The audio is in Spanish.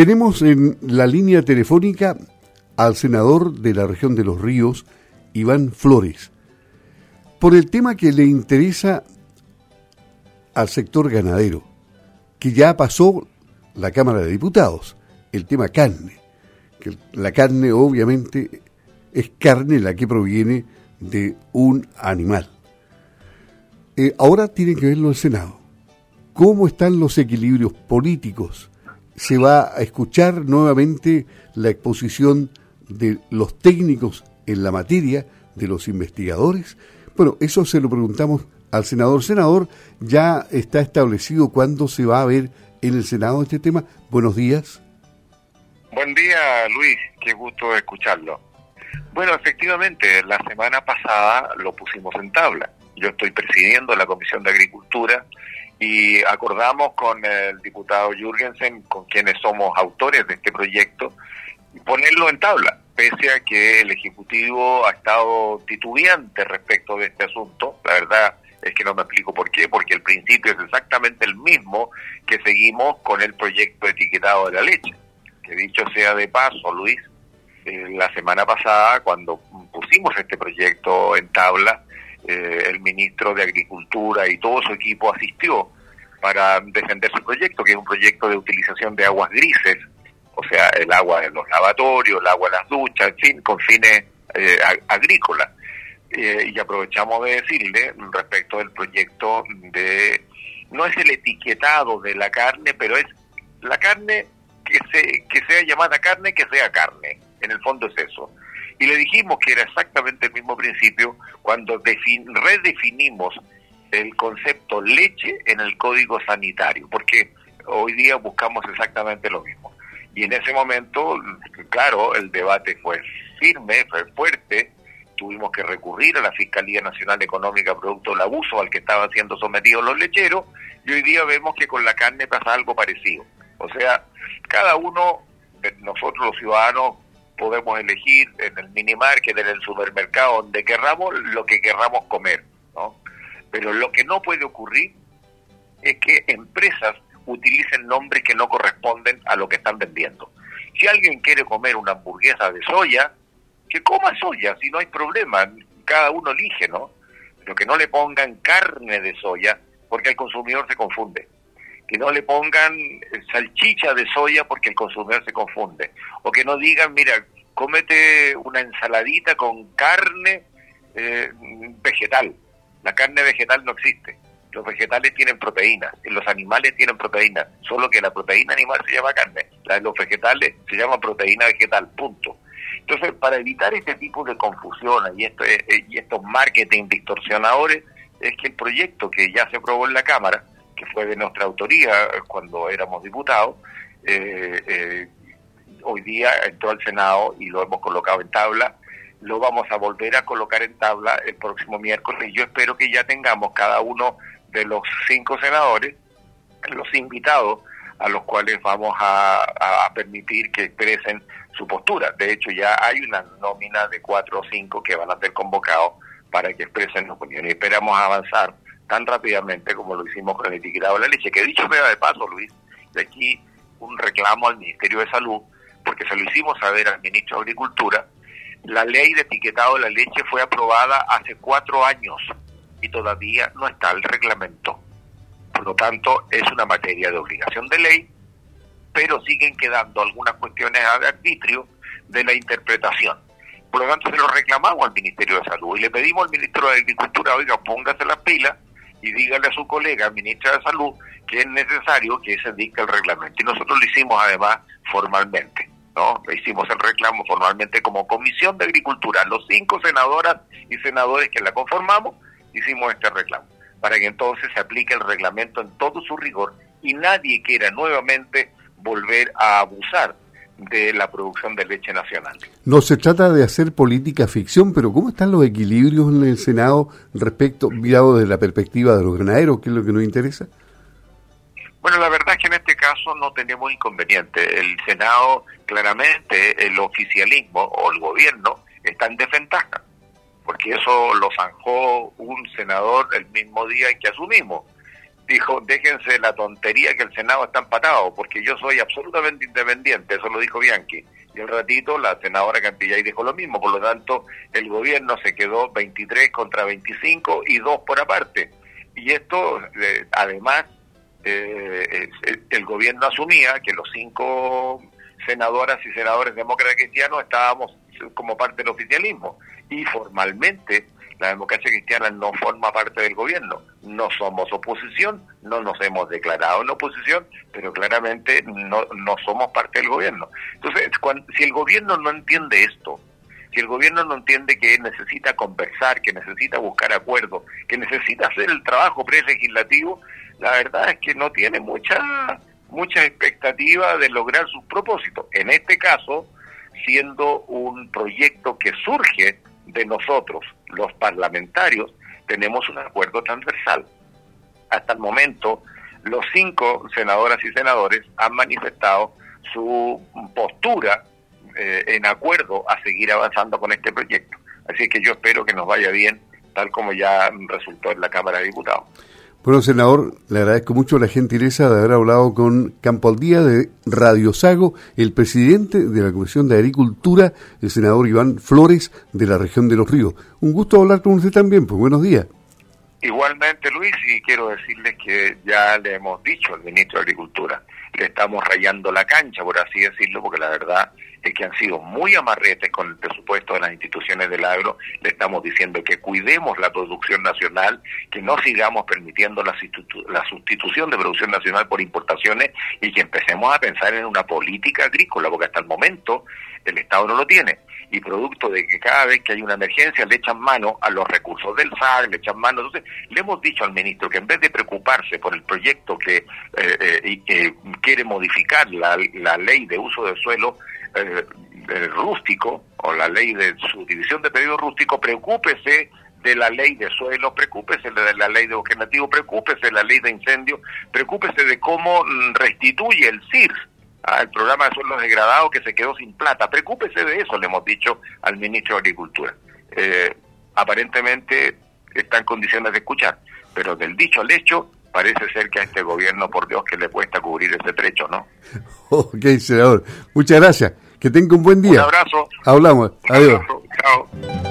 Tenemos en la línea telefónica al senador de la región de los ríos, Iván Flores, por el tema que le interesa al sector ganadero, que ya pasó la Cámara de Diputados, el tema carne, que la carne obviamente es carne la que proviene de un animal. Eh, ahora tiene que verlo el Senado. ¿Cómo están los equilibrios políticos? ¿Se va a escuchar nuevamente la exposición de los técnicos en la materia, de los investigadores? Bueno, eso se lo preguntamos al senador. Senador, ya está establecido cuándo se va a ver en el Senado este tema. Buenos días. Buen día, Luis. Qué gusto escucharlo. Bueno, efectivamente, la semana pasada lo pusimos en tabla. Yo estoy presidiendo la Comisión de Agricultura y acordamos con el diputado Jürgensen, con quienes somos autores de este proyecto, ponerlo en tabla, pese a que el Ejecutivo ha estado titubeante respecto de este asunto. La verdad es que no me explico por qué, porque el principio es exactamente el mismo que seguimos con el proyecto etiquetado de la leche. Que dicho sea de paso, Luis, eh, la semana pasada, cuando pusimos este proyecto en tabla, eh, el ministro de Agricultura y todo su equipo asistió para defender su proyecto, que es un proyecto de utilización de aguas grises, o sea, el agua de los lavatorios, el agua de las duchas, en fin, con fines eh, agrícolas. y aprovechamos de decirle respecto del proyecto de, no es el etiquetado de la carne, pero es la carne que, se, que sea llamada carne, que sea carne en el fondo es eso. Y le dijimos que era exactamente el mismo principio cuando redefinimos el concepto leche en el código sanitario, porque hoy día buscamos exactamente lo mismo. Y en ese momento, claro, el debate fue firme, fue fuerte, tuvimos que recurrir a la Fiscalía Nacional Económica producto del abuso al que estaban siendo sometidos los lecheros, y hoy día vemos que con la carne pasa algo parecido. O sea, cada uno nosotros los ciudadanos podemos elegir en el minimarket, en el supermercado, donde querramos, lo que querramos comer, ¿no? Pero lo que no puede ocurrir es que empresas utilicen nombres que no corresponden a lo que están vendiendo. Si alguien quiere comer una hamburguesa de soya, que coma soya, si no hay problema, cada uno elige, ¿no? Pero que no le pongan carne de soya, porque el consumidor se confunde. Que no le pongan salchicha de soya porque el consumidor se confunde. O que no digan, mira, cómete una ensaladita con carne eh, vegetal. La carne vegetal no existe. Los vegetales tienen proteínas, los animales tienen proteínas, solo que la proteína animal se llama carne, la de los vegetales se llama proteína vegetal, punto. Entonces, para evitar este tipo de confusiones y, esto, eh, y estos marketing distorsionadores, es que el proyecto que ya se aprobó en la Cámara, que fue de nuestra autoría cuando éramos diputados, eh, hoy día entró al Senado y lo hemos colocado en tabla. Lo vamos a volver a colocar en tabla el próximo miércoles y yo espero que ya tengamos cada uno de los cinco senadores, los invitados a los cuales vamos a, permitir que expresen su postura. De hecho, ya hay una nómina de cuatro o cinco que van a ser convocados para que expresen su opinión. Y esperamos avanzar tan rápidamente como lo hicimos con el etiquetado de la leche, que dicho sea de paso, Luis, de aquí un reclamo al Ministerio de Salud porque se lo hicimos saber al ministro de Agricultura, la ley de etiquetado de la leche fue aprobada hace cuatro años y todavía no está el reglamento. Por lo tanto, es una materia de obligación de ley, pero siguen quedando algunas cuestiones de arbitrio de la interpretación. Por lo tanto, se lo reclamamos al Ministerio de Salud y le pedimos al ministro de Agricultura, oiga, póngase las pilas y dígale a su colega, ministra de Salud, que es necesario que se dicte el reglamento. Y nosotros lo hicimos además formalmente. ¿no? Hicimos el reclamo formalmente como Comisión de Agricultura. Los cinco senadoras y senadores que la conformamos hicimos este reclamo, para que entonces se aplique el reglamento en todo su rigor y nadie quiera nuevamente volver a abusar de la producción de leche nacional. No se trata de hacer política ficción, pero ¿cómo están los equilibrios en el Senado respecto, mirado desde la perspectiva de los ganaderos, que es lo que nos interesa? Bueno, la verdad es que en este caso no tenemos inconveniente. El Senado, claramente, el oficialismo o el gobierno está en desventaja, porque eso lo zanjó un senador el mismo día en que asumimos. Dijo, déjense la tontería que el Senado está empatado, porque yo soy absolutamente independiente, eso lo dijo Bianchi. Y al ratito la senadora Cantillay dijo lo mismo, por lo tanto el gobierno se quedó 23 contra 25 y dos por aparte. Y esto, eh, además, eh, el gobierno asumía que los cinco senadoras y senadores demócratas cristianos estábamos como parte del oficialismo y formalmente la democracia cristiana no forma parte del gobierno. No somos oposición, no nos hemos declarado en oposición, pero claramente no, no somos parte del gobierno. Entonces, si el gobierno no entiende esto, si el gobierno no entiende que necesita conversar, que necesita buscar acuerdos, que necesita hacer el trabajo prelegislativo, la verdad es que no tiene mucha mucha expectativa de lograr sus propósitos. En este caso, siendo un proyecto que surge de nosotros, los parlamentarios, tenemos un acuerdo transversal. Hasta el momento, los cinco senadoras y senadores han manifestado su postura eh, en acuerdo a seguir avanzando con este proyecto. Así que yo espero que nos vaya bien, tal como ya resultó en la Cámara de Diputados. Bueno, senador, le agradezco mucho la gentileza de haber hablado con Campo al Día de Radio Sago, el presidente de la Comisión de Agricultura, el senador Iván Flores, de la región de Los Ríos. Un gusto hablar con usted también, pues buenos días. Igualmente, Luis, y quiero decirles que ya le hemos dicho al ministro de Agricultura, le estamos rayando la cancha, por así decirlo, porque la verdad es que han sido muy amarretes con el presupuesto de las instituciones del agro. Le estamos diciendo que cuidemos la producción nacional, que no sigamos permitiendo la, la sustitución de producción nacional por importaciones y que empecemos a pensar en una política agrícola, porque hasta el momento el Estado no lo tiene y producto de que cada vez que hay una emergencia le echan mano a los recursos del SAG, le echan mano. Entonces, le hemos dicho al ministro que en vez de preocuparse por el proyecto que eh, eh, quiere modificar la, ley de uso del suelo eh, rústico o la ley de subdivisión de pedido rústico, preocúpese de la ley de suelo, preocúpese de la ley de bosque nativo, preocúpese de la ley de incendio, preocúpese de cómo restituye el CIRS al programa de suelos degradados que se quedó sin plata. Preocúpese de eso, le hemos dicho al ministro de Agricultura. Eh, aparentemente está en condiciones de escuchar, pero del dicho al hecho parece ser que a este gobierno, por Dios, que le cuesta cubrir ese trecho, ¿no? Ok, senador. Muchas gracias. Que tenga un buen día. Un abrazo. Hablamos. Adiós. Chao.